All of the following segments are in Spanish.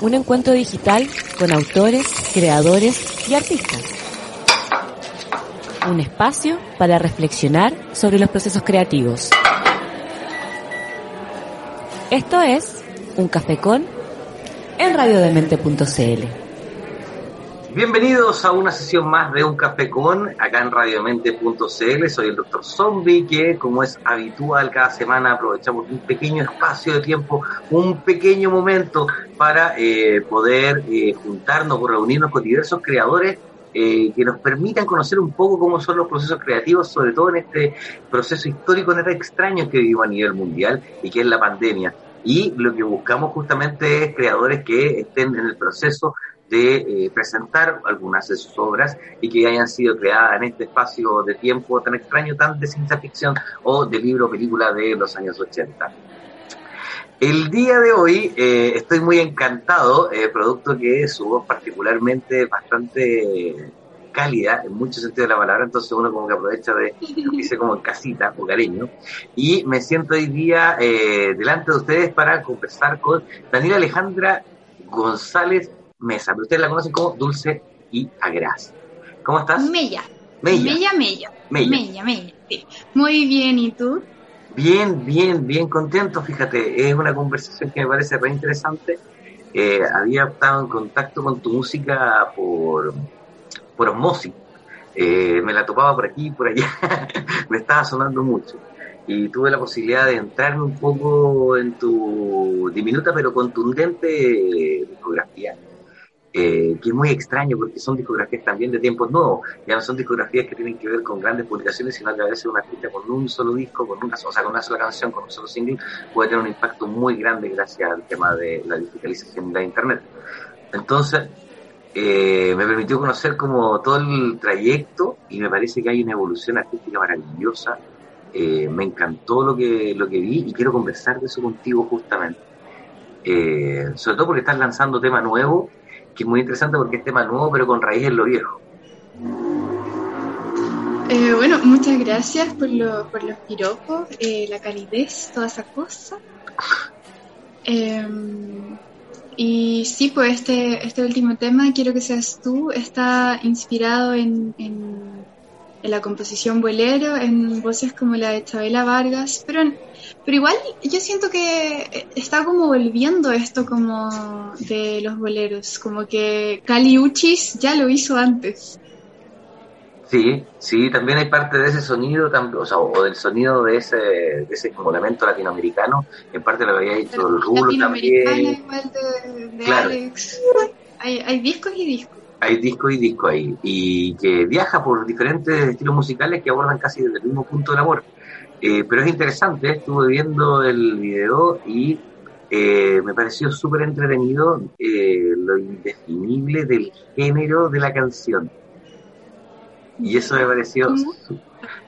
un encuentro digital con autores, creadores y artistas. Un espacio para reflexionar sobre los procesos creativos. Esto es Un Café con en radiodemente.cl. Bienvenidos a una sesión más de Un Café Con, acá en radiomente.cl. Soy el doctor Zombie, que como es habitual cada semana aprovechamos un pequeño espacio de tiempo, un pequeño momento para eh, poder eh, juntarnos o reunirnos con diversos creadores eh, que nos permitan conocer un poco cómo son los procesos creativos, sobre todo en este proceso histórico nada extraño que vivimos a nivel mundial y que es la pandemia. Y lo que buscamos justamente es creadores que estén en el proceso de eh, presentar algunas de sus obras y que hayan sido creadas en este espacio de tiempo tan extraño, tan de ciencia ficción o de libro o película de los años 80. El día de hoy eh, estoy muy encantado, eh, producto que su voz particularmente bastante cálida en muchos sentidos de la palabra, entonces uno como que aprovecha de dice como en casita, hogareño, y me siento hoy día delante de ustedes para conversar con Daniela Alejandra González Mesa, pero ustedes la conocen como Dulce y Agraz. ¿Cómo estás? Mella. Mella. Mella, Mella. Mella, sí. Muy bien, ¿y tú? Bien, bien, bien contento, fíjate, es una conversación que me parece re interesante. Eh, había estado en contacto con tu música por, por osmosis. Eh, me la topaba por aquí y por allá, me estaba sonando mucho. Y tuve la posibilidad de entrarme un poco en tu diminuta pero contundente discografía eh, que es muy extraño porque son discografías también de tiempos nuevos, ya no son discografías que tienen que ver con grandes publicaciones, sino que a veces una artista con un solo disco, con una, o sea, con una sola canción, con un solo single, puede tener un impacto muy grande gracias al tema de la digitalización de la Internet. Entonces, eh, me permitió conocer como todo el trayecto y me parece que hay una evolución artística maravillosa. Eh, me encantó lo que, lo que vi y quiero conversar de eso contigo justamente. sobre todo porque estás lanzando tema nuevo que es muy interesante porque es tema nuevo, pero con raíz en lo viejo. Eh, bueno, muchas gracias por, por los piropos, eh, la calidez, toda esa cosa. Em, y sí, pues este, este último tema, Quiero que seas tú, está inspirado en, en la composición bolero, en voces como la de Chabela Vargas, pero pero igual yo siento que está como volviendo esto como de los boleros, como que Cali Uchis ya lo hizo antes. Sí, sí, también hay parte de ese sonido, o, sea, o del sonido de ese, de ese como elemento latinoamericano, en parte lo había hecho el Rulo también. Igual de, Alex. Hay, hay discos y discos. Hay disco y disco ahí, y que viaja por diferentes estilos musicales que abordan casi desde el mismo punto del amor. Eh, pero es interesante, estuve viendo el video y eh, me pareció súper entretenido eh, lo indefinible del género de la canción. Y eso me pareció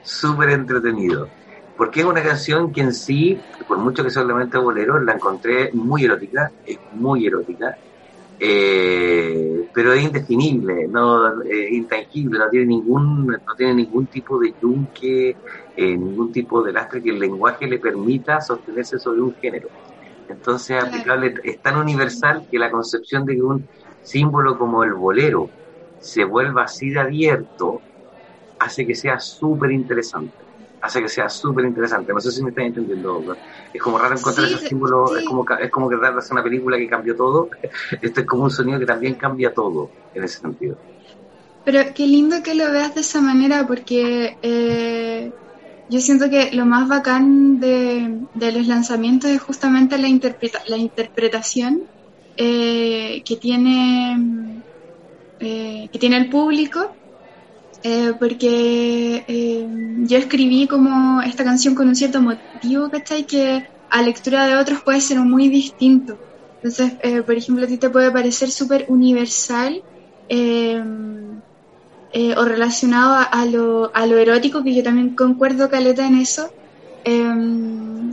súper entretenido. Porque es una canción que en sí, por mucho que solamente bolero, la encontré muy erótica, es muy erótica, pero es indefinible, no es intangible, no tiene ningún, no tiene ningún tipo de yunque, ningún tipo de lastre que el lenguaje le permita sostenerse sobre un género. Entonces es aplicable, es tan universal que la concepción de que un símbolo como el bolero se vuelva así de abierto hace que sea súper interesante. Hace que sea súper interesante. No sé si me están entendiendo. Es como raro encontrar esos símbolos. Es como es como que hacer una película que cambió todo. Esto es como un sonido que también cambia todo en ese sentido. Pero qué lindo que lo veas de esa manera porque eh, yo siento que lo más bacán de, los lanzamientos es justamente la, la interpretación eh, que, tiene, eh, que tiene el público, eh, porque yo escribí como esta canción con un cierto motivo, ¿cachai? Que a lectura de otros puede ser muy distinto. Entonces, por ejemplo, a ti te puede parecer súper universal. Eh, o relacionado a, lo, a, lo, erótico, que yo también concuerdo, Caleta, en eso. Em,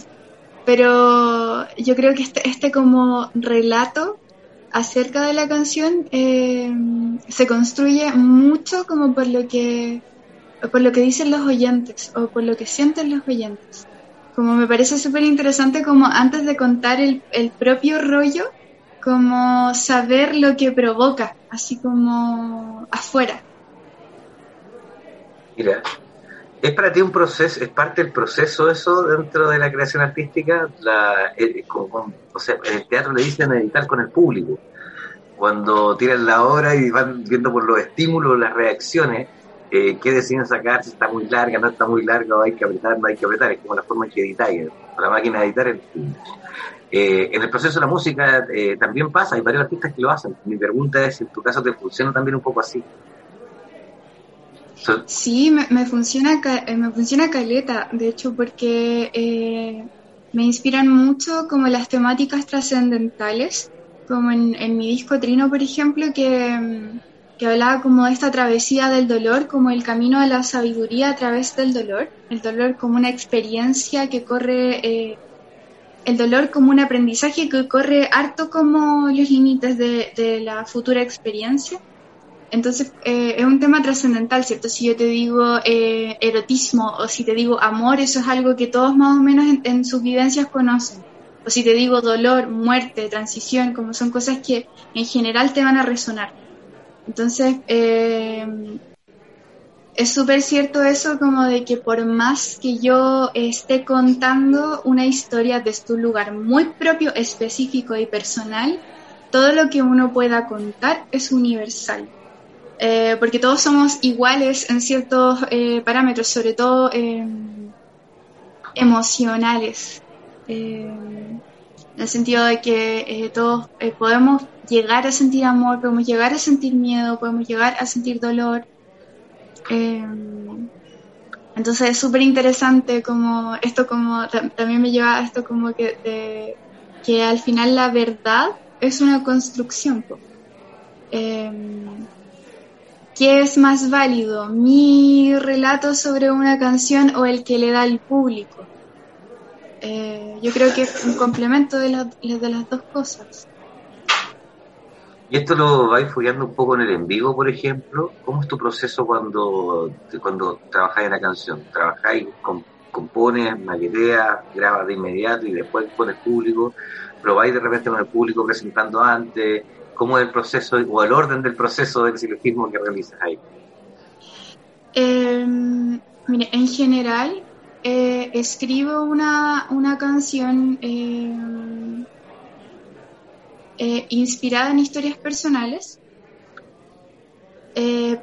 pero yo creo que este, este, como relato acerca de la canción em, se construye mucho como por lo que por lo que dicen los oyentes o por lo que sienten los oyentes. Como me parece súper interesante como antes de contar el, el propio rollo, como saber lo que provoca, así como afuera. Mira, ¿es para ti un proceso, es parte del proceso eso dentro de la creación artística? La, el, o sea, en el teatro le dicen editar con el público. Cuando tiran la obra y van viendo por los estímulos, las reacciones, eh, qué deciden sacar, si está muy larga, no está muy larga, o hay que apretar, no hay que apretar, es como la forma en que editáis, la máquina de editar el eh, en el proceso de la música eh, también pasa, hay varios artistas que lo hacen. Mi pregunta es si en tu caso te funciona también un poco así. Sí, me, funciona me funciona caleta, de hecho, porque me inspiran mucho como las temáticas trascendentales, como en, en mi disco Trino, por ejemplo, que que hablaba como de esta travesía del dolor, como el camino a la sabiduría a través del dolor, el dolor como una experiencia que corre, eh, el dolor como un aprendizaje que corre harto como los límites de, la futura experiencia. Entonces eh, es un tema trascendental, ¿cierto? Si yo te digo eh, erotismo o si te digo amor, eso es algo que todos más o menos en sus vivencias conocen. O si te digo dolor, muerte, transición, como son cosas que en general te van a resonar. Entonces, eh, es súper cierto eso como de que por más que yo esté contando una historia desde un lugar muy propio, específico y personal, todo lo que uno pueda contar es universal. Eh, porque todos somos iguales en ciertos eh, parámetros, sobre todo emocionales en el sentido de que eh, todos eh, podemos llegar a sentir amor, podemos llegar a sentir miedo, podemos llegar a sentir dolor. Eh, entonces es súper interesante como esto como también me lleva a esto como que, que al final la verdad es una construcción. ¿Qué es más válido? ¿Mi relato sobre una canción o el que le da el público? Eh, yo creo que es un complemento de, de las dos cosas. ¿Y esto lo vais follando un poco en el en vivo, por ejemplo? ¿Cómo es tu proceso cuando, cuando trabajáis en la canción? ¿Trabajáis, con, compones, maqueteas, grabas de inmediato y después con el público? ¿Probáis de repente con el público presentando antes? ¿Cómo es el proceso o el orden del proceso del silogismo que realizas ahí? Eh, mire, en general, eh, escribo una, una canción eh, eh, inspirada en historias personales,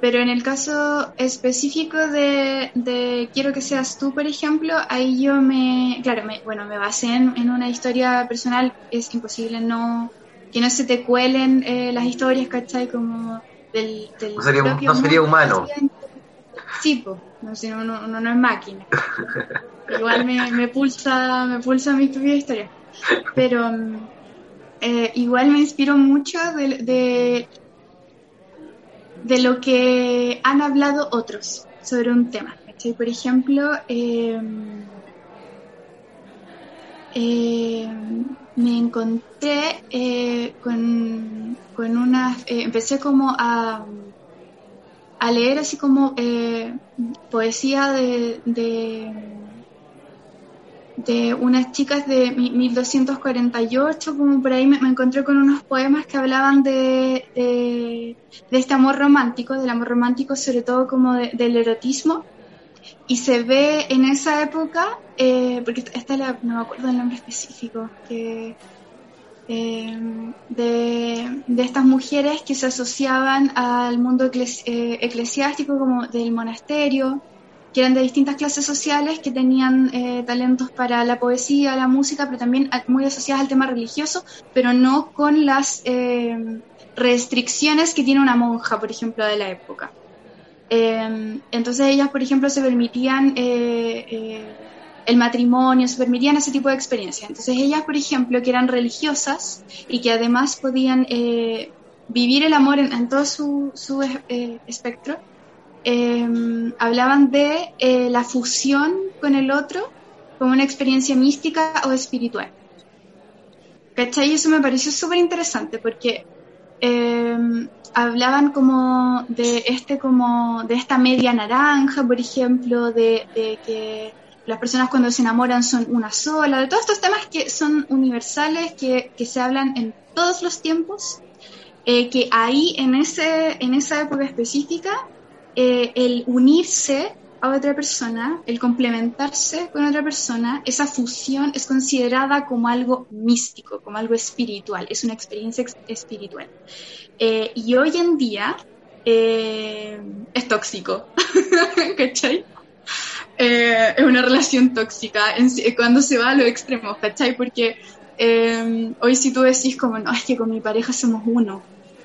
pero en el caso específico de, Quiero que seas tú, por ejemplo, ahí yo me, claro, me, bueno, me basé en, una historia personal, es imposible no que no se te cuelen las historias, ¿cachai? Como del... no sería, no sería humano. Sí, no, si uno, no es máquina. Igual me, pulsa, me pulsa mi propia historia. Pero eh, igual me inspiro mucho de, de, lo que han hablado otros sobre un tema. Por ejemplo, em, em, me encontré eh, con, con una... Eh, empecé como a a leer así como eh, poesía de, de, unas chicas de 1248, como por ahí me, encontré con unos poemas que hablaban de, de, este amor romántico, del amor romántico sobre todo como del erotismo, y se ve en esa época, eh, porque esta la, no me acuerdo el nombre específico, que eh, de, estas mujeres que se asociaban al mundo eh, eclesiástico como del monasterio, que eran de distintas clases sociales, que tenían eh, talentos para la poesía, la música, pero también muy asociadas al tema religioso, pero no con las restricciones que tiene una monja, por ejemplo, de la época. Entonces ellas, por ejemplo, se permitían el matrimonio, se permitían ese tipo de experiencias. Entonces ellas, por ejemplo, que eran religiosas y que además podían eh, vivir el amor en, todo su, eh, espectro, em, hablaban de eh, la fusión con el otro como una experiencia mística o espiritual. ¿Cachai? Y eso me pareció súper interesante porque em, hablaban como de este como de esta media naranja, por ejemplo, de que las personas cuando se enamoran son una sola, de todos estos temas que son universales, que, se hablan en todos los tiempos, eh, que ahí en, ese, en esa época específica, eh, el unirse a otra persona, el complementarse con otra persona, esa fusión es considerada como algo místico, como algo espiritual, es una experiencia espiritual. Eh, y hoy en día es tóxico, ¿cachai? es una relación tóxica cuando se va a los extremos, ¿cachai? Porque hoy si tú decís como, no, es que con mi pareja somos uno,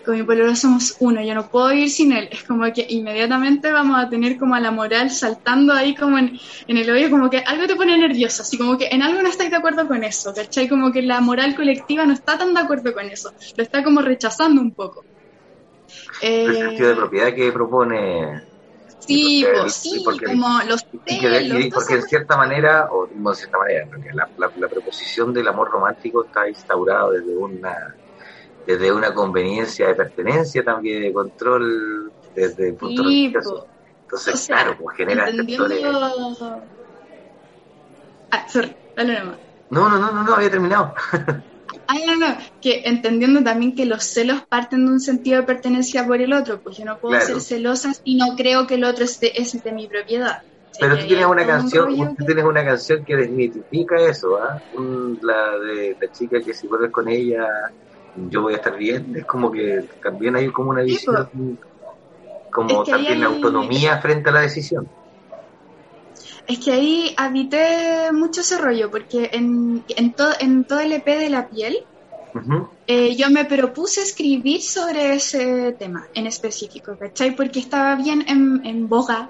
con mi pololo somos uno, yo no puedo ir sin él. Es como que inmediatamente vamos a tener como a la moral saltando ahí como en, el oído, como que algo te pone nervioso, así como que en algo no estáis de acuerdo con eso, ¿cachai? Como que la moral colectiva no está tan de acuerdo con eso, lo está como rechazando un poco. el sentido de propiedad que propone Sí, pues sí, como los y, porque en cierta manera, o no de cierta manera, la, la, la, proposición del amor romántico está instaurado desde una desde una conveniencia de pertenencia también, de control, desde el punto de vista. Entonces, claro, pues genera sectores. Ah, sorry, dale nomás. No, no, no, no, no, había terminado. Ah, no, no, que entendiendo también que los celos parten de un sentido de pertenencia por el otro, pues yo no puedo ser celosa y no creo que el otro es de, es de mi propiedad. Pero tú tienes una canción, tú tienes una canción que desmitifica eso, ¿ah? La de la chica que si vuelves con ella yo voy a estar bien, es como que también hay como una visión, como también autonomía frente a la decisión. Es que ahí habité mucho ese rollo, porque en, en, en todo el EP de la piel, eh, yo me propuse escribir sobre ese tema en específico, ¿cachai? Porque estaba bien en, en boga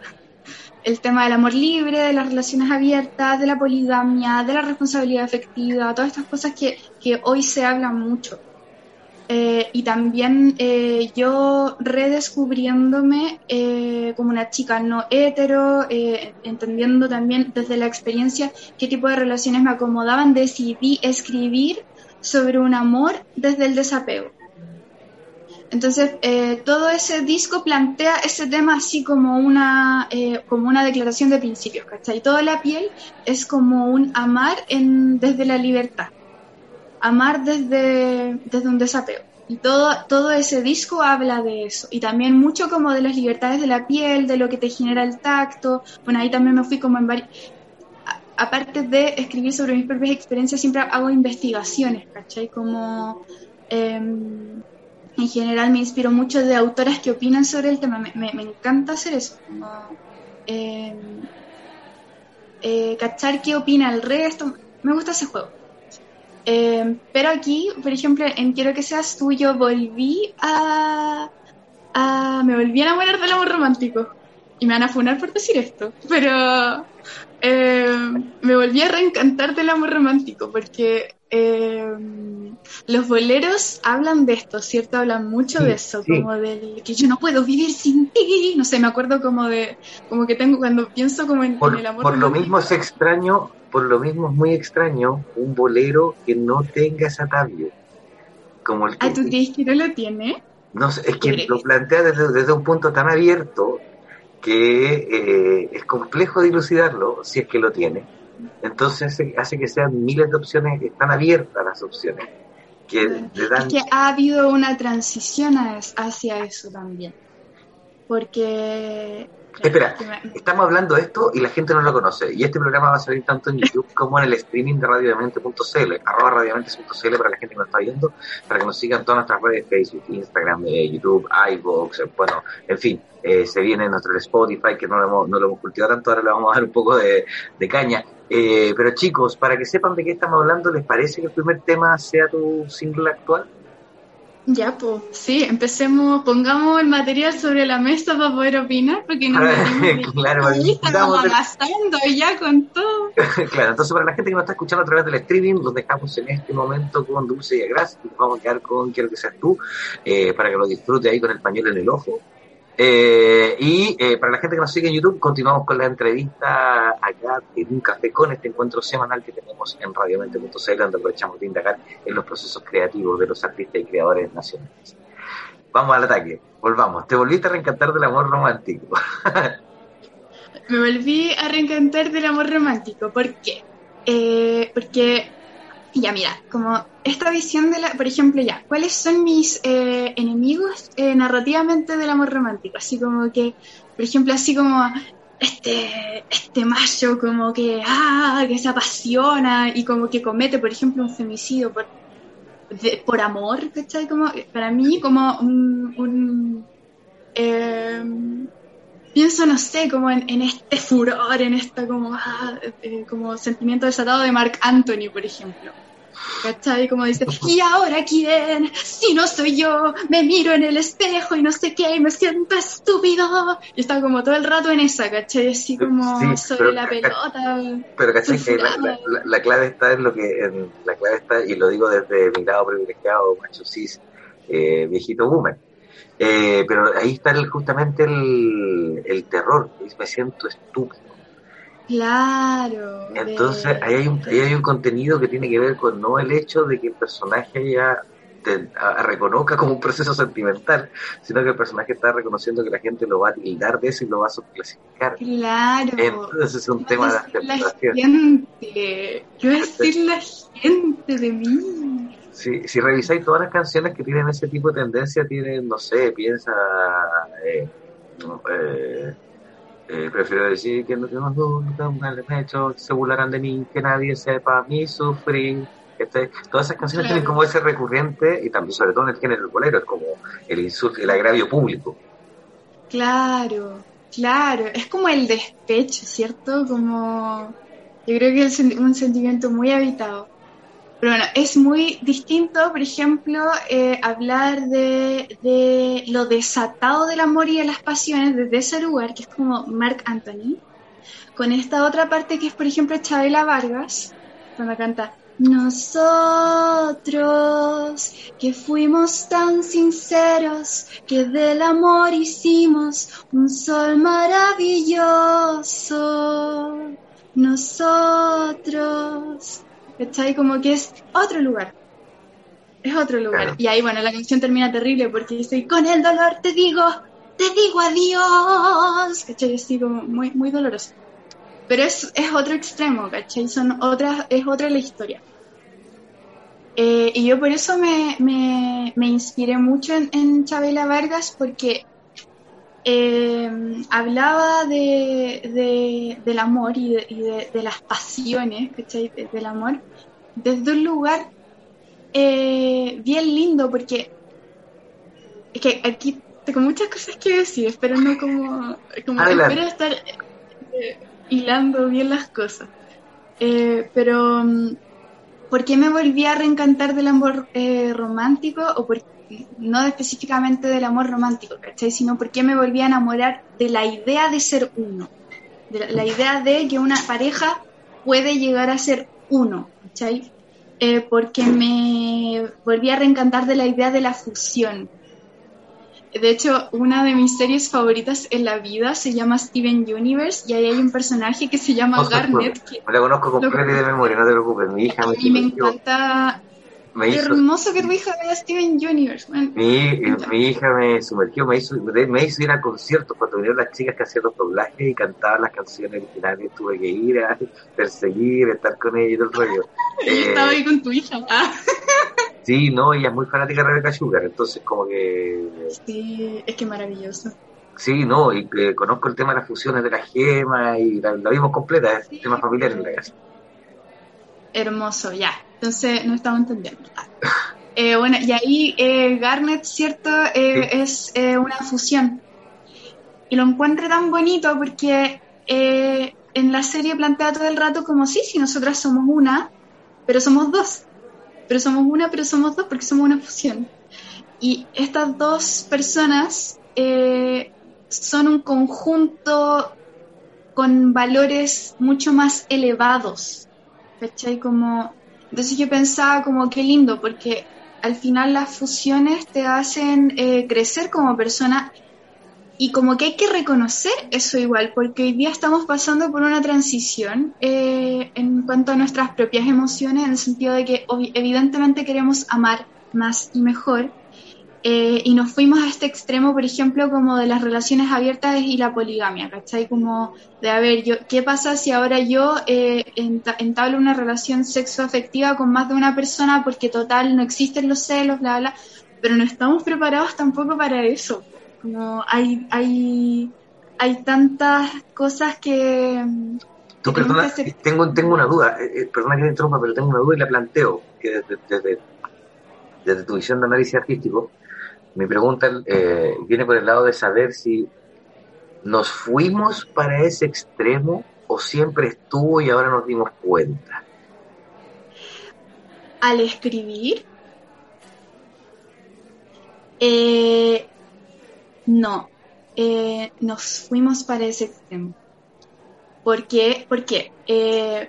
el tema del amor libre, de las relaciones abiertas, de la poligamia, de la responsabilidad afectiva, todas estas cosas que, que hoy se hablan mucho. Eh, y también eh, yo redescubriéndome eh, como una chica no hetero, entendiendo también desde la experiencia qué tipo de relaciones me acomodaban, decidí escribir sobre un amor desde el desapego. Entonces, todo ese disco plantea ese tema así como una, como una declaración de principios, ¿cachai? Toda la piel es como un amar en, desde la libertad amar desde, desde un desapego. Y todo, todo ese disco habla de eso. Y también mucho como de las libertades de la piel, de lo que te genera el tacto. Bueno, ahí también me fui como en varios... Aparte de escribir sobre mis propias experiencias, siempre hago investigaciones, ¿cachai? Como... Em, en general me inspiro mucho de autoras que opinan sobre el tema. Me, me, encanta hacer eso. Como, em, eh, cachar qué opina el resto. Me gusta ese juego. Eh, pero aquí, por ejemplo, en Quiero que seas tú, yo volví a, Me volví a enamorar del amor romántico. Y me van a funar por decir esto. Pero eh, me volví a reencantar del amor romántico porque eh, los boleros hablan de esto, ¿cierto? Hablan mucho de eso, como de que yo no puedo vivir sin ti. No sé, me acuerdo como de, como que tengo, cuando pienso como en, por, el amor Por lo mismo es extraño por lo mismo es muy extraño un bolero que no tenga ese atavio. Como el ¿Ah, tú crees que no lo tiene? No sé, es que lo plantea desde, un punto tan abierto que eh, es complejo dilucidarlo si es que lo tiene. Entonces hace que sean miles de opciones, están abiertas las opciones. Que Es que ha habido una transición hacia eso también. Porque Espera, estamos hablando de esto y la gente no lo conoce. Y este programa va a salir tanto en YouTube como en el streaming de radiodemente.cl, arroba para la gente que nos está viendo, para que nos sigan todas nuestras redes, Facebook, Instagram, eh, YouTube, iVoox, eh, bueno, en fin, eh, se viene nuestro Spotify, que no lo, hemos, no lo hemos cultivado tanto, ahora le vamos a dar un poco de, de caña. pero chicos, para que sepan de qué estamos hablando, ¿les parece que el primer tema sea tu single actual? Ya, pues, sí, empecemos, pongamos el material sobre la mesa para poder opinar, porque no claro, estamos gastando ya con todo. claro, entonces para la gente que nos está escuchando a través del streaming, los dejamos en este momento con Dulce y Agras, y vamos a quedar con Quiero que seas tú, eh, para que lo disfrute ahí con el pañuelo en el ojo. Eh, y eh, para la gente que nos sigue en YouTube, continuamos con la entrevista acá en un café con este encuentro semanal que tenemos en radiomente.cl, donde aprovechamos de indagar en los procesos creativos de los artistas y creadores nacionales. Vamos al ataque, volvamos. Te volviste a reencantar del amor romántico. Me volví a reencantar del amor romántico. ¿Por qué? Eh, porque Ya, mira, como esta visión de la, por ejemplo, ya, ¿cuáles son mis eh, enemigos eh, narrativamente del amor romántico? Así como que, por ejemplo, así como este, este macho como que, ah, que se apasiona y como que comete, por ejemplo, un femicidio por, por amor, ¿cachai? Como, para mí, como un, em, pienso, no sé, como en, este furor, en esta como, ah, eh, como sentimiento desatado de Mark Anthony, por ejemplo. ¿Cachai? Como dice, ¿y ahora quién? Si no soy yo, me miro en el espejo y no sé qué, y me siento estúpido. Y está como todo el rato en esa, ¿cachai? Así como sobre la pelota. Pero, ¿cachai? Que la, clave está en lo que, en, la clave está, y lo digo desde mi lado privilegiado, macho cis, eh, viejito boomer. Eh, pero ahí está justamente el, el terror, me siento estúpido Claro. Entonces, ahí, hay un, ahí hay un contenido que tiene que ver con no el hecho de que el personaje ya te, reconozca como un proceso sentimental, sino que el personaje está reconociendo que la gente lo va a tildar de eso y lo va a subclasificar. Claro. Entonces es un tema de la gente. ¿Qué va a decir la gente de mí? Si, si revisáis todas las canciones que tienen ese tipo de tendencia, tienen, no sé, piensa... Eh, eh, eh, prefiero decir que no tengo nunca un hecho, se burlarán de mí, que nadie sepa mi sufrir. Este, todas esas canciones tienen como ese recurrente, y también sobre todo en el género bolero, es como el insulto, el agravio público. Claro, claro, es como el despecho, ¿cierto? Como, yo creo que es un sentimiento muy habitado. Pero bueno, es muy distinto, por ejemplo, eh, hablar de, lo desatado del amor y de las pasiones desde ese lugar, que es como Mark Anthony, con esta otra parte que es, por ejemplo, Chabela Vargas, cuando canta nosotros que fuimos tan sinceros que del amor hicimos un sol maravilloso. Nosotros ¿cachai? Como que es otro lugar. Es otro lugar. Y ahí, bueno, la canción termina terrible porque estoy con el dolor, te digo, te digo adiós. ¿Cachai? Así como muy, muy doloroso. Pero es, es otro extremo, ¿cachai? Son otras, es otra la historia. Eh, y yo por eso me, me, me inspiré mucho en, en Chabela Vargas porque eh, hablaba de, del amor y, de, las pasiones, ¿cachai? del amor, desde un lugar eh, bien lindo, porque es que aquí tengo muchas cosas que decir, pero no como, como espero estar eh, hilando bien las cosas. pero, mm, ¿por qué me volví a reencantar del amor romántico? ¿O por no específicamente del amor romántico, ¿cachai? Sino porque me volví a enamorar de la idea de ser uno, de la, idea de que una pareja puede llegar a ser uno, ¿cachai? Eh, porque me volví a reencantar de la idea de la fusión. De hecho, una de mis series favoritas en la vida se llama Steven Universe y ahí hay un personaje que se llama Garnet. Que me la conozco con de memoria, no te preocupes, mi hija me, me encanta Qué hermoso que tu hija vea Steven Universe, Mi, mi, hija me sumergió, me hizo, me hizo ir a conciertos cuando vinieron las chicas que hacían los doblajes y cantaban las canciones originales. Tuve que ir a perseguir, estar con ella y todo el rollo. y estaba ahí con tu hija. Ah. Sí, no, ella es muy fanática de Rebecca Sugar, entonces como que... Sí, es que maravilloso. Sí, no, y eh, conozco el tema de las fusiones de la gema y la, vimos completa, es tema familiar en la casa. Hermoso, ya. Entonces, no estamos entendiendo. Eh, bueno, y ahí eh, Garnet, ¿cierto? Eh, es una fusión. Y lo encuentro tan bonito porque en la serie plantea todo el rato como sí, si nosotras somos una, pero somos dos. Pero somos una, pero somos dos porque somos una fusión. Y estas dos personas son un conjunto con valores mucho más elevados. ¿Cachai? Como entonces yo pensaba como qué lindo, porque al final las fusiones te hacen eh, crecer como persona y como que hay que reconocer eso igual, porque hoy día estamos pasando por una transición eh, en cuanto a nuestras propias emociones, en el sentido de que evidentemente queremos amar más y mejor, eh, y nos fuimos a este extremo, por ejemplo, como de las relaciones abiertas y la poligamia, ¿cachai? Como de, a ver, yo, ¿qué pasa si ahora yo eh, entablo una relación sexoafectiva con más de una persona porque total no existen los celos, bla, bla, pero no estamos preparados tampoco para eso. Como hay, hay, hay tantas cosas que... Tú, perdona, tengo, tengo una duda, eh, eh, perdona que te interrumpa, pero tengo una duda y la planteo, que desde, desde, tu visión de análisis artístico, mi pregunta eh, viene por el lado de saber si nos fuimos para ese extremo o siempre estuvo y ahora nos dimos cuenta. Al escribir, eh, no, eh, nos fuimos para ese extremo. ¿Por qué? Porque, eh,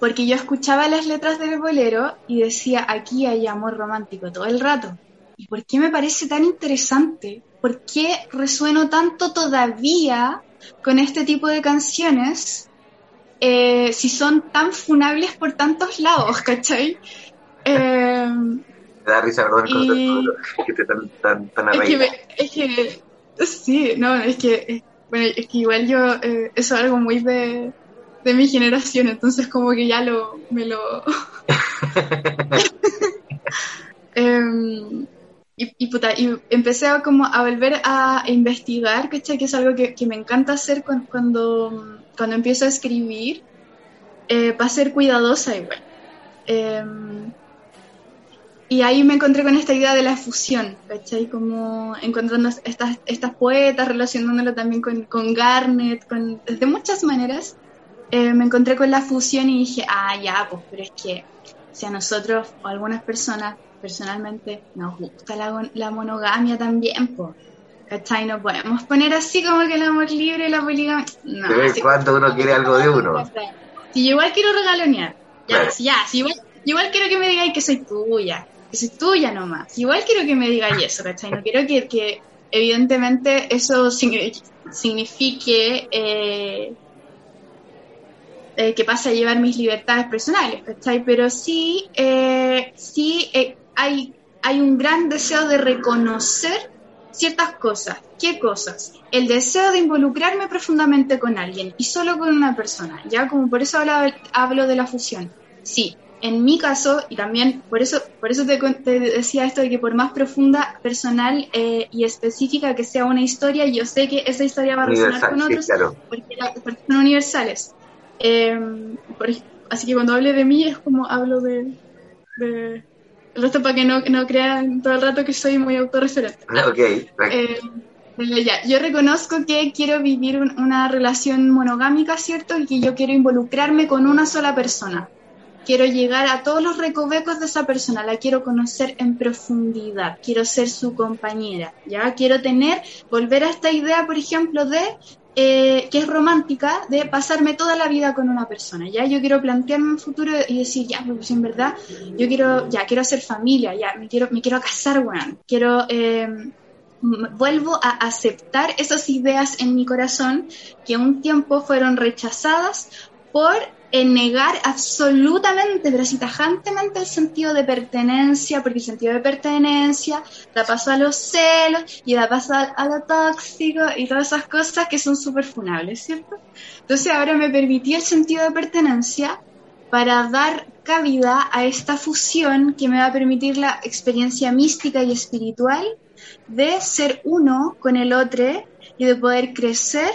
porque yo escuchaba las letras del bolero y decía, aquí hay amor romántico todo el rato. ¿Y por qué me parece tan interesante? ¿Por qué resueno tanto todavía con este tipo de canciones si son tan funables por tantos lados, ¿cachai? da risa, perdón, y... que esté tan, tan, tan es que, es que, sí, no, es que, bueno, es que igual yo, eh, eso es algo muy de, de mi generación, entonces como que ya lo, me lo... Em, y, y, puta, y empecé a, como a volver a investigar, ¿cachai? Que es algo que, que me encanta hacer cuando, cuando, cuando empiezo a escribir, eh, para ser cuidadosa igual. Eh, y ahí me encontré con esta idea de la fusión, ¿cachai? Como encontrando estas, estas poetas, relacionándolo también con, con Garnet, con, de muchas maneras. Eh, me encontré con la fusión y dije, ah, ya, pues, pero es que si a nosotros o a algunas personas personalmente nos gusta la, la monogamia también, pues, ¿cachai? No podemos poner así como que el amor libre y la poligamia. No, cuánto uno quiere algo de uno. Si yo igual quiero regalonear, ya, si, ya, si igual, igual quiero que me digáis que soy tuya, que soy tuya nomás. Igual quiero que me digáis eso, ¿cachai? No quiero que, que evidentemente eso signifique eh, eh, que pase a llevar mis libertades personales, ¿cachai? Pero sí, eh, sí hay, hay un gran deseo de reconocer ciertas cosas. ¿Qué cosas? El deseo de involucrarme profundamente con alguien y solo con una persona, ¿ya? Como por eso hablo, hablo de la fusión. Sí, en mi caso, y también por eso, por eso te, decía esto de que por más profunda, personal eh, y específica que sea una historia, yo sé que esa historia va a resonar con otros porque, son universales. Em, así que cuando hable de mí es como hablo de, de el resto para que no, no, crean todo el rato que soy muy autorreferente. Ok. Eh, ya, yo reconozco que quiero vivir una relación monogámica, ¿cierto? Y que yo quiero involucrarme con una sola persona quiero llegar a todos los recovecos de esa persona, la quiero conocer en profundidad, quiero ser su compañera, ¿ya? Quiero tener, volver a esta idea, por ejemplo, de eh, que es romántica de pasarme toda la vida con una persona. Ya yo quiero plantearme un futuro y decir, ya, pues en verdad, yo quiero, ya quiero hacer familia, ya me quiero, me quiero casar, weón. Quiero, em, vuelvo a aceptar esas ideas en mi corazón que un tiempo fueron rechazadas por en negar absolutamente, pero así tajantemente el sentido de pertenencia, porque el sentido de pertenencia da paso a los celos y da paso a, lo tóxico y todas esas cosas que son súper funables, ¿cierto? Entonces ahora me permití el sentido de pertenencia para dar cabida a esta fusión que me va a permitir la experiencia mística y espiritual de ser uno con el otro y de poder crecer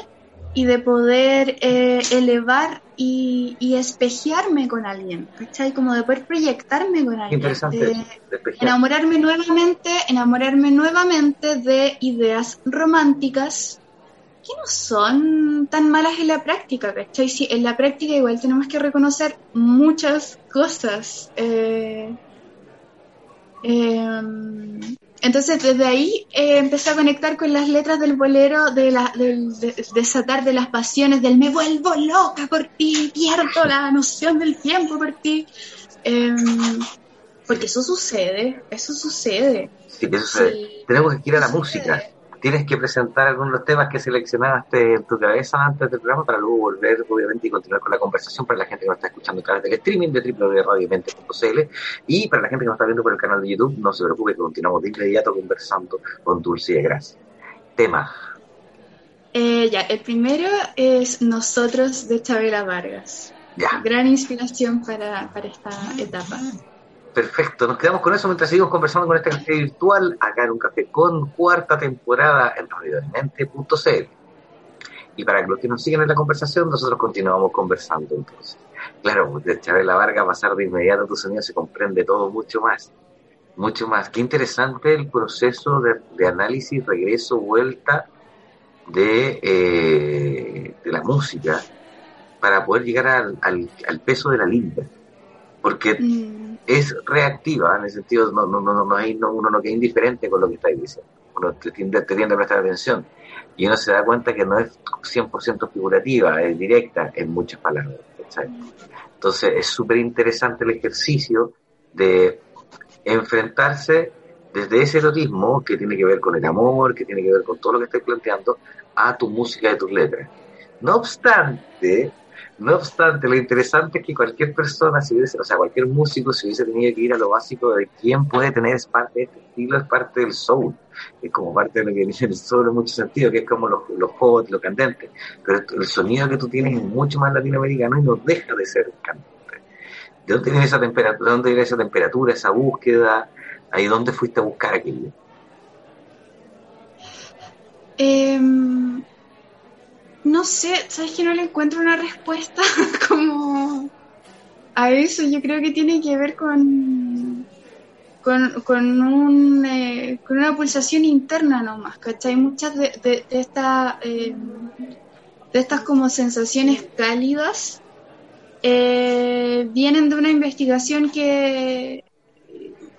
y de poder eh, elevar y, y, espejearme con alguien, ¿cachai? Como de poder proyectarme con alguien. Interesante. enamorarme nuevamente, enamorarme nuevamente de ideas románticas que no son tan malas en la práctica, ¿cachai? Sí, en la práctica igual tenemos que reconocer muchas cosas. Eh, eh, entonces desde ahí eh, empecé a conectar con las letras del bolero, de la, del desatar de las pasiones, del me vuelvo loca por ti, pierdo la noción del tiempo por ti. Em, porque eso sucede, eso sucede. Sí, eso sucede. Tenemos que ir a la música. Tienes que presentar algunos de los temas que seleccionaste en tu cabeza antes del programa para luego volver, obviamente, y continuar con la conversación para la gente que nos está escuchando a través del streaming de www.radiomente.cl y para la gente que nos está viendo por el canal de YouTube, no se preocupe que continuamos de inmediato conversando con Dulce de Gracia. Tema. Eh, ya, el primero es Nosotros de Chabela Vargas. Ya. Gran inspiración para, para esta etapa. Perfecto, nos quedamos con eso mientras seguimos conversando con este café virtual acá en un café con cuarta temporada en radiodemente.cl. Y para los que nos siguen en la conversación, nosotros continuamos conversando entonces. Claro, de Chabela Vargas pasar de inmediato a tu sonido se comprende todo mucho más. Mucho más. Qué interesante el proceso de, de análisis, regreso, vuelta de, eh, de la música para poder llegar al, al, al peso de la linda. Porque Mm, es reactiva, en el sentido, no, no, no, no, hay, no- uno no queda indiferente con lo que estáis diciendo. Uno te tiende, te tiende a prestar atención. Y uno se da cuenta que no es 100% figurativa, es directa en muchas palabras. ¿cachai? Entonces es súper interesante el ejercicio de enfrentarse desde ese erotismo que tiene que ver con el amor, que tiene que ver con todo lo que estoy planteando, a tu música y tus letras. No obstante, no obstante, lo interesante es que cualquier persona, si hubiese, o sea, cualquier músico, si hubiese tenido que ir a lo básico de quién puede tener parte de este estilo, es parte del soul. Es como parte de lo que dice el soul en mucho sentido, que es como los, los hot, lo candente. Pero el sonido que tú tienes es mucho más latinoamericano y no deja de ser candente. ¿De dónde viene esa temperatura? ¿De dónde viene esa temperatura, esa búsqueda? ¿Ahí dónde fuiste a buscar aquello? em, no sé, ¿sabes que no le encuentro una respuesta como a eso? Yo creo que tiene que ver con con, con, un, eh, con una pulsación interna nomás, ¿cachai? Muchas de, de, de, esta, eh, estas como sensaciones cálidas eh, vienen de una investigación que,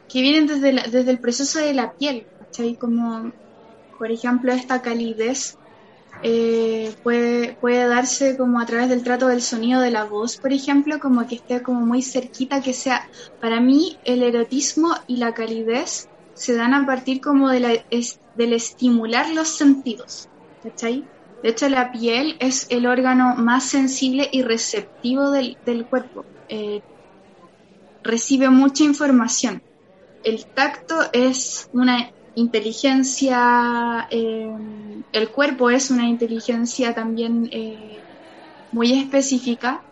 que vienen desde, desde el proceso de la piel, ¿cachai? Como, por ejemplo, esta calidez eh, puede, puede darse como a través del trato del sonido de la voz, por ejemplo, como que esté como muy cerquita, que sea, para mí el erotismo y la calidez se dan a partir como de la, del estimular los sentidos, ¿cachai? De hecho, la piel es el órgano más sensible y receptivo del, del cuerpo. Eh, recibe mucha información. El tacto es una inteligencia, eh, el cuerpo es una inteligencia también eh, muy específica.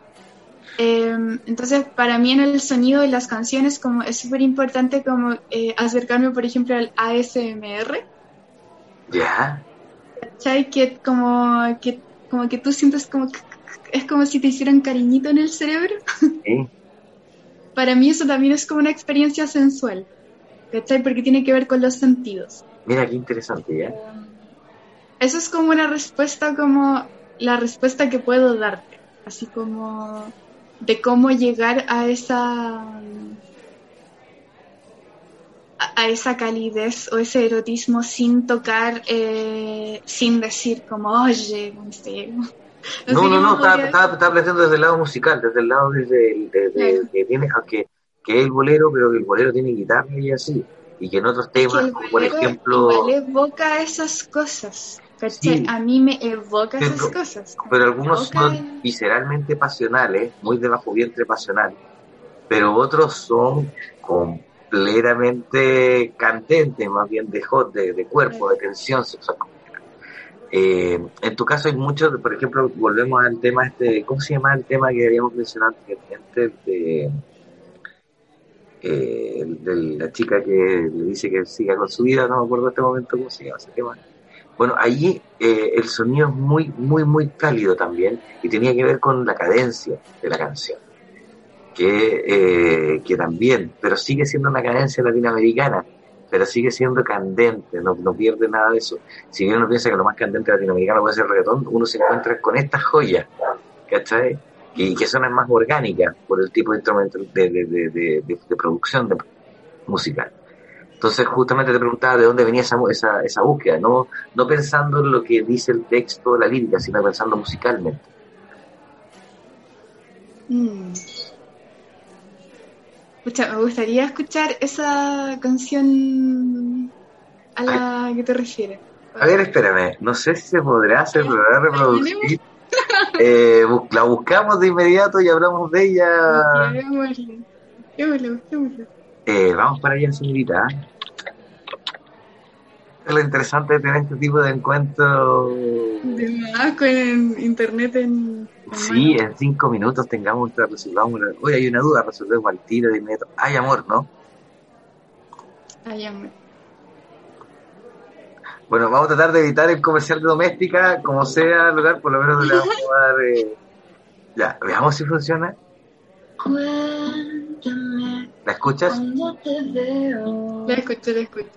Eh, entonces, para mí en el sonido de las canciones como es súper importante como acercarme, por ejemplo, al ASMR. Ya. ¿Cachai? Que como que como que tú sientes como que es como si te hicieran cariñito en el cerebro. ¿Sí? Para mí eso también es como una experiencia sensual. ¿Cachai? Porque tiene que ver con los sentidos. Mira qué interesante, ¿ya? Eso es como una respuesta, como la respuesta que puedo darte. Así como de cómo llegar a esa. a, esa calidez o ese erotismo sin tocar, eh, sin decir como, oye, no sé. No, no, no, estaba, podría- estaba, estaba planteando desde el lado musical, desde el lado desde desde que tiene, aunque que es el bolero, pero que el bolero tiene guitarra y así, y que en otros temas, el por ejemplo, igual evoca esas cosas. A mí me evoca Pero- esas cosas. pero algunos son el- visceralmente pasionales, muy de bajo vientre pasional, pero otros son completamente candentes, más bien de hot, de, de cuerpo, de tensión sexual. Eh, en tu caso hay muchos, por ejemplo, volvemos al tema este, ¿cómo se llama el tema que habíamos mencionado anteriormente? De, eh, la chica que le dice que siga con su vida, no me acuerdo en este momento cómo se llama ese tema. Bueno, allí eh, el sonido es muy, muy, muy cálido también y tenía que ver con la cadencia de la canción. Que, eh, que también, pero sigue siendo una cadencia latinoamericana, pero sigue siendo candente, no, no pierde nada de eso. Si bien uno piensa que lo más candente latinoamericano puede ser el reggaetón, uno se encuentra con estas joyas, ¿cachai? Y que son más orgánicas por el tipo de instrumento de, de, de, producción de musical. Entonces, justamente te preguntaba de dónde venía esa, esa, esa búsqueda, no, no pensando en lo que dice el texto, la lírica, sino pensando musicalmente. Mm. Pucha, me gustaría escuchar esa canción a la que te refieres. A ver, espérame, no sé si se podrá hacer, reproducir. Eh, bu- la buscamos de inmediato y hablamos de ella. Eh, vamos para allá, señorita. Es lo interesante de tener este tipo de encuentros. De más con internet en. en Sí, mano. en cinco minutos tengamos esta resolvamos. la- Oye, hay una duda, resolvemos al tiro de inmediato. Hay amor, ¿no? Ay, amor. Bueno, vamos a tratar de evitar el comercial de doméstica, como sea el lugar, por lo menos le vamos a dar. eh, Ya, veamos si funciona. Cuéntame ¿La escuchas? cuando te veo. La escuché, la escuché.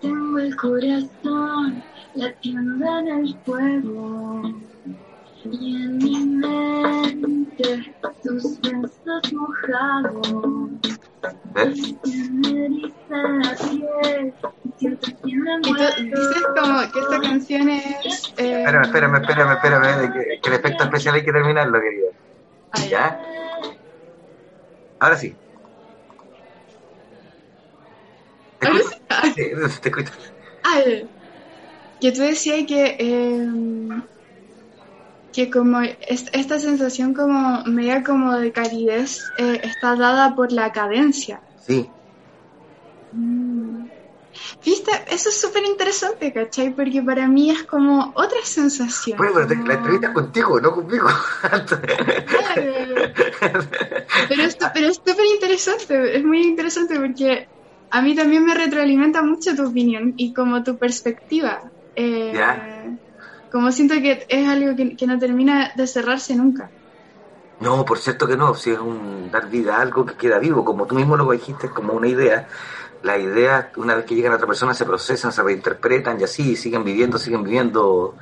Tengo el corazón latiendo en el fuego. Y en mi mente tus besos mojados. ¿Ves? Y tú dices como que esta canción es. Eh, Espérame, espérame, espérame, espérame, que, que el efecto especial hay que terminarlo, querido. ya. Ahora sí. ¿Te escucho? sí. Ah, te escucho. ya. que tú decías que. eh, que como es- esta sensación como media como de calidez eh, está dada por la cadencia. Sí, Mm. Viste, eso es súper interesante, ¿cachai? Porque para mí es como otra sensación. bueno, pero como- la entrevista es contigo, no conmigo. Claro. Pero es pero es súper interesante, es muy interesante porque a mí también me retroalimenta mucho tu opinión y como tu perspectiva. Eh, Ya. Como siento que es algo que, no termina de cerrarse nunca. No, por cierto que no, si es un dar vida a algo que queda vivo, como tú mismo lo dijiste, como una idea. Las ideas, una vez que llegan a otra persona, se procesan, se reinterpretan y así siguen viviendo, siguen viviendo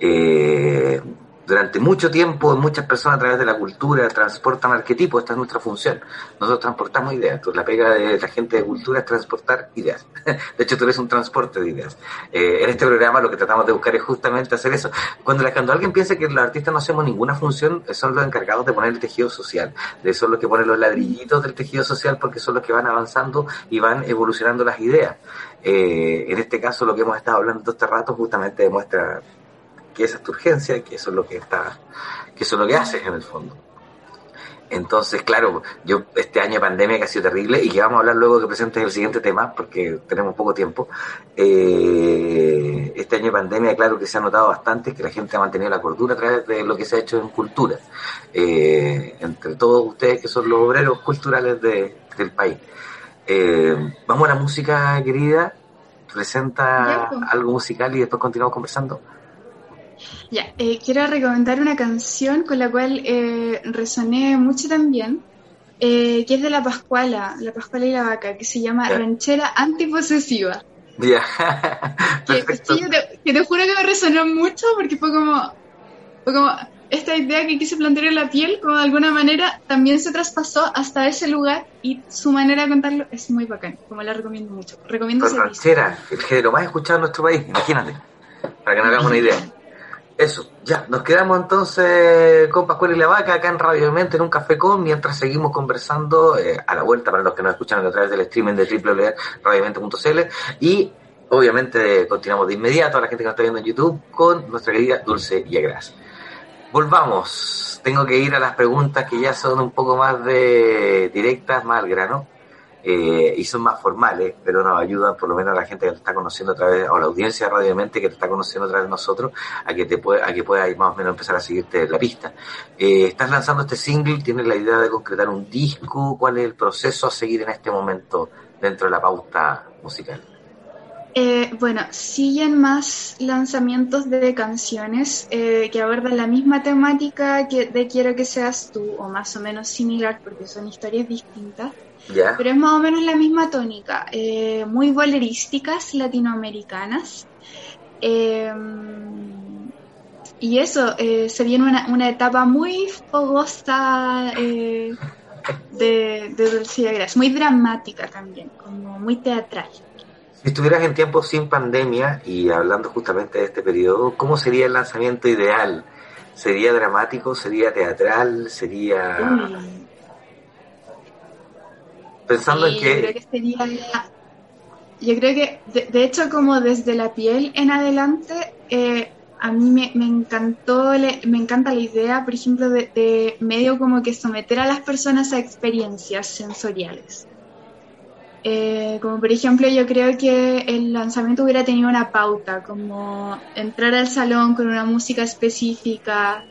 eh, durante mucho tiempo. Muchas personas a través de la cultura transportan arquetipos, esta es nuestra función. Nosotros transportamos ideas. Entonces, la pega de la gente de cultura es transportar ideas. De hecho, tú eres un transporte de ideas. Eh, en este programa lo que tratamos de buscar es justamente hacer eso. Cuando, alguien piensa que los artistas no hacemos ninguna función, eh, son los encargados de poner el tejido social. De son los que ponen los ladrillitos del tejido social porque son los que van avanzando y van evolucionando las ideas. Eh, en este caso, lo que hemos estado hablando todo este rato justamente demuestra que esa es tu urgencia, que eso es lo que está, que eso es lo que haces en el fondo. Entonces, claro, yo este año de pandemia que ha sido terrible y que vamos a hablar luego que presentes el siguiente tema porque tenemos poco tiempo. eh, este año de pandemia, claro que se ha notado bastante que la gente ha mantenido la cordura a través de lo que se ha hecho en cultura. Eh, entre todos ustedes que son los obreros culturales de- del país. Eh, vamos a la música, querida. Presenta pues. algo musical y después continuamos conversando. Ya, eh, quiero recomendar una canción con la cual eh, resoné mucho también, eh, que es de La Pascuala, La Pascuala y la Vaca, que se llama. Ranchera Antiposesiva. Ya, Que, perfecto. sí, te, que te juro que me resonó mucho porque fue como, fue como esta idea que quise plantear en la piel, como de alguna manera también se traspasó hasta ese lugar y su manera de contarlo es muy bacán, como la recomiendo mucho. Recomiendo ranchera, el género más escuchado en nuestro país, imagínate, para que nos hagamos una idea. Eso, ya, nos quedamos entonces con Pascual y la Vaca acá en Radio Mente en un café con mientras seguimos conversando eh, a la vuelta para los que nos escuchan a través del streaming de www.radiomente.cl y obviamente continuamos de inmediato a la gente que nos está viendo en YouTube con nuestra querida Dulce Yegras. Volvamos, tengo que ir a las preguntas que ya son un poco más de directas, más al grano eh, y son más formales, pero nos ayudan por lo menos a la gente que te está conociendo a través, o la audiencia de Radio Mente que te está conociendo a través de nosotros, a que te pueda, a que pueda más o menos empezar a seguirte la pista. Eh, estás lanzando este single, tienes la idea de concretar un disco, ¿cuál es el proceso a seguir en este momento dentro de la pauta musical? Eh, bueno, siguen más lanzamientos de canciones eh, que abordan la misma temática que de Quiero que seas tú, o más o menos similar, porque son historias distintas, Pero es más o menos la misma tónica, eh, muy bolerísticas latinoamericanas. Eh, y eso, eh, se viene una, una etapa muy fogosa eh, de, de Dulce y Agras, muy dramática también, como muy teatral. Si estuvieras en tiempos sin pandemia y hablando justamente de este periodo, ¿cómo sería el lanzamiento ideal? ¿Sería dramático? ¿Sería teatral? ¿Sería...? Uy. Pensando Sí, en yo creo que... que sería yo creo que, de, de hecho, como desde la piel en adelante, eh, a mí me, me encantó, le- me encanta la idea, por ejemplo, de, de medio como que someter a las personas a experiencias sensoriales. Eh, como por ejemplo, yo creo que el lanzamiento hubiera tenido una pauta, como entrar al salón con una música específica,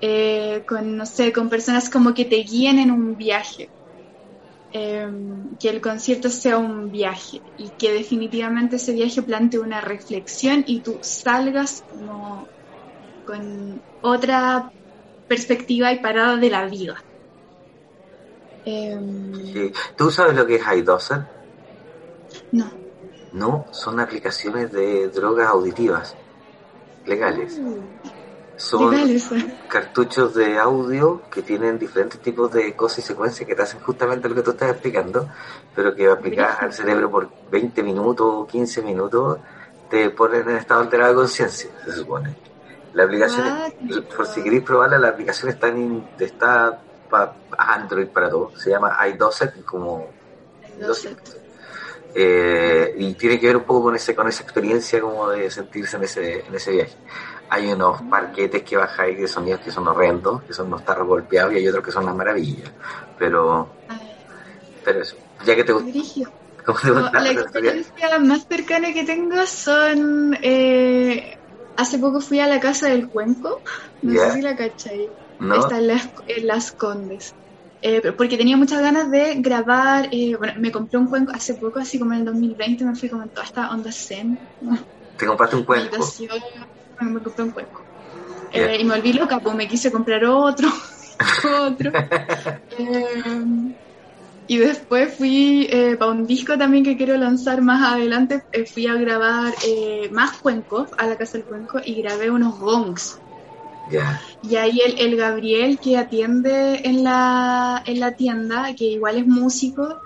eh, con, no sé, con personas como que te guíen en un viaje. Eh, que el concierto sea un viaje y que definitivamente ese viaje plantee una reflexión y tú salgas como con otra perspectiva y parada de la vida. Eh, Sí. ¿Tú sabes lo que es iDozer? no. No, son aplicaciones de drogas auditivas legales. Son cartuchos de audio que tienen diferentes tipos de cosas y secuencias que te hacen justamente lo que tú estás explicando, pero que aplicas al cerebro por 20 minutos o 15 minutos te ponen en estado alterado de conciencia, se supone. La aplicación, What? por si queréis probarla, la aplicación está, en, está para Android para todo, se llama iDoset como eh, y tiene que ver un poco con ese con esa experiencia como de sentirse en ese en ese viaje hay unos parquetes que bajáis de sonidos que son horrendos que son unos tarros golpeados y hay otros que son las maravillas pero pero eso ya que te gusta Brígido. ¿cómo te No, la experiencia más cercana que tengo son. eh, hace poco fui a la casa del cuenco. No sé si la cachai. no Está en las, en Las Condes. Eh, porque tenía muchas ganas de grabar. eh, bueno, me compré un cuenco hace poco, así como en el 2020. Me fui como en toda esta onda zen. te compraste un cuenco meditación, Me compré un cuenco. Eh, y me volví loca, pues me quise comprar otro. otro. Eh, y después fui para un disco también que quiero lanzar más adelante. fui a grabar más cuencos a la casa del cuenco y grabé unos gongs. Y ahí el, el Gabriel que atiende en la, en la tienda, que igual es músico,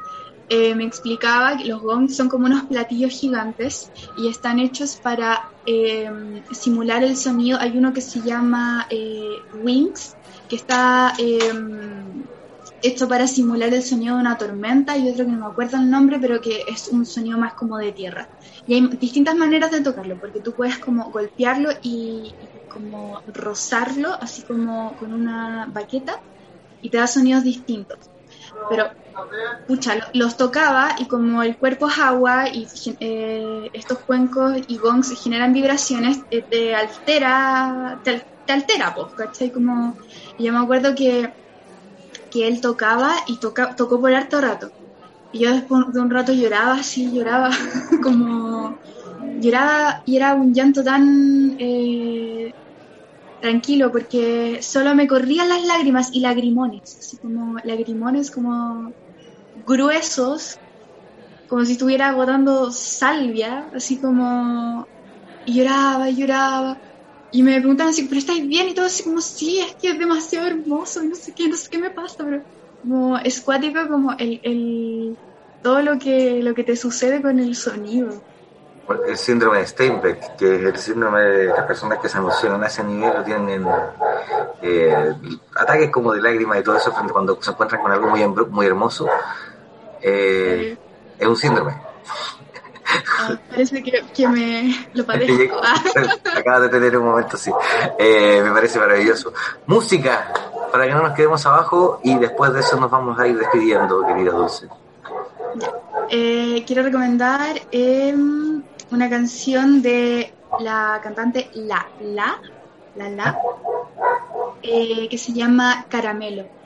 eh, me explicaba que los gongs son como unos platillos gigantes y están hechos para eh, simular el sonido. Hay uno que se llama eh, Wings, que está hecho para simular el sonido de una tormenta y otro que no me acuerdo el nombre, pero que es un sonido más como de tierra. Y hay distintas maneras de tocarlo, porque tú puedes como golpearlo y como rozarlo, así como con una baqueta, y te da sonidos distintos. Pero, pucha, lo- los tocaba y como el cuerpo es agua y eh, estos cuencos y gongs generan vibraciones, eh, te altera, te, te altera, pues, ¿cachai? Como, yo me acuerdo que, que él tocaba y toca, tocó por harto rato. Y yo después de un rato lloraba así, lloraba como... Lloraba y era un llanto tan eh, tranquilo porque solo me corrían las lágrimas y lagrimones, así como lagrimones como gruesos, como si estuviera agotando salvia, así como... Y lloraba, y lloraba. Y me preguntaban así, pero estáis bien y todo así como, sí, es que es demasiado hermoso y no sé qué, no sé qué me pasa, pero como es cuático como el, el todo lo que, lo que te sucede con el sonido. El síndrome de Steinbeck, que es el síndrome de las personas que se emocionan a ese nivel o tienen eh, ataques como de lágrimas y todo eso frente cuando se encuentran con algo muy, hermoso. Eh, es un síndrome. Ah, parece que, que me lo padezco. Ah, Acabas de tener un momento así. Eh, me parece maravilloso. Música, para que no nos quedemos abajo y después de eso nos vamos a ir despidiendo, querida Dulce. eh, quiero recomendar em, una canción de la cantante La La, La La, eh, que se llama Caramelo.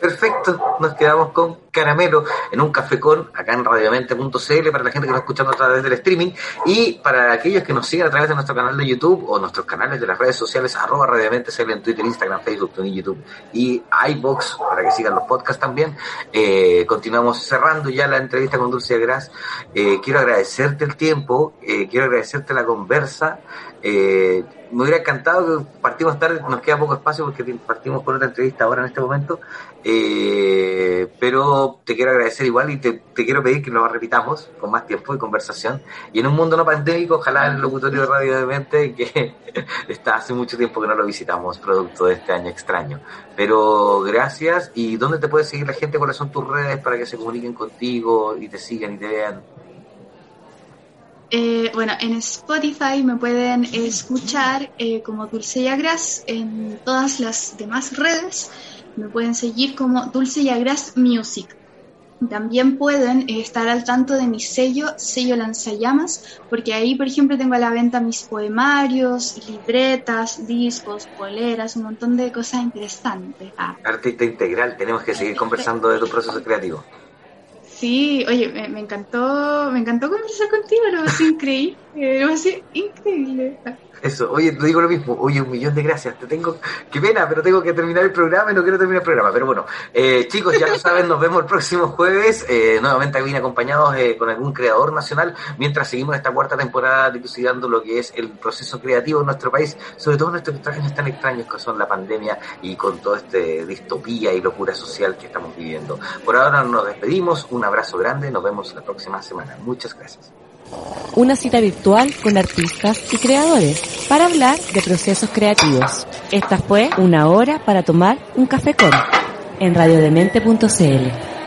Perfecto, nos quedamos con Caramelo en un cafecón acá en radiomente.cl para la gente que está escuchando a través del streaming y para aquellos que nos siguen a través de nuestro canal de YouTube o nuestros canales de las redes sociales arroba radiomente.cl en Twitter, Instagram, Facebook, TuneIn, YouTube y iBox para que sigan los podcasts también. Eh, continuamos cerrando ya la entrevista con Dulce Gras. Eh, quiero agradecerte el tiempo, eh, quiero agradecerte la conversa. Eh, me hubiera encantado que partimos tarde, nos queda poco espacio porque partimos con otra entrevista ahora en este momento, eh, pero te quiero agradecer igual y te, quiero pedir que lo repitamos con más tiempo de conversación. Y en un mundo no pandémico, ojalá el locutorio de Radio de Mente, que está hace mucho tiempo que no lo visitamos, producto de este año extraño. Pero gracias. ¿Y dónde te puede seguir la gente? ¿Cuáles son tus redes para que se comuniquen contigo y te sigan y te vean? Eh, bueno, en Spotify me pueden escuchar eh, como Dulce Yagras, en todas las demás redes me pueden seguir como Dulce Yagras Music. También pueden eh, estar al tanto de mi sello, sello Lanzallamas, porque ahí, por ejemplo, tengo a la venta mis poemarios, libretas, discos, poleras, un montón de cosas interesantes. Ah. Artista integral, tenemos que seguir conversando de tu proceso creativo. Sí, oye, me, encantó, me encantó conversar contigo, lo pasé increíble, lo pasé increíble. Eso, oye, te digo lo mismo, oye, un millón de gracias, te tengo, qué pena, pero tengo que terminar el programa y no quiero terminar el programa, pero bueno, eh, chicos, ya lo saben, nos vemos el próximo jueves, eh, nuevamente aquí acompañados eh, con algún creador nacional, mientras seguimos esta cuarta temporada dilucidando lo que es el proceso creativo en nuestro país, sobre todo en estos años tan extraños que son la pandemia y con toda esta distopía y locura social que estamos viviendo. Por ahora nos despedimos, un abrazo grande, nos vemos la próxima semana, muchas gracias. Una cita virtual con artistas y creadores para hablar de procesos creativos. Esta fue una hora para tomar un café con en radiodemente.cl.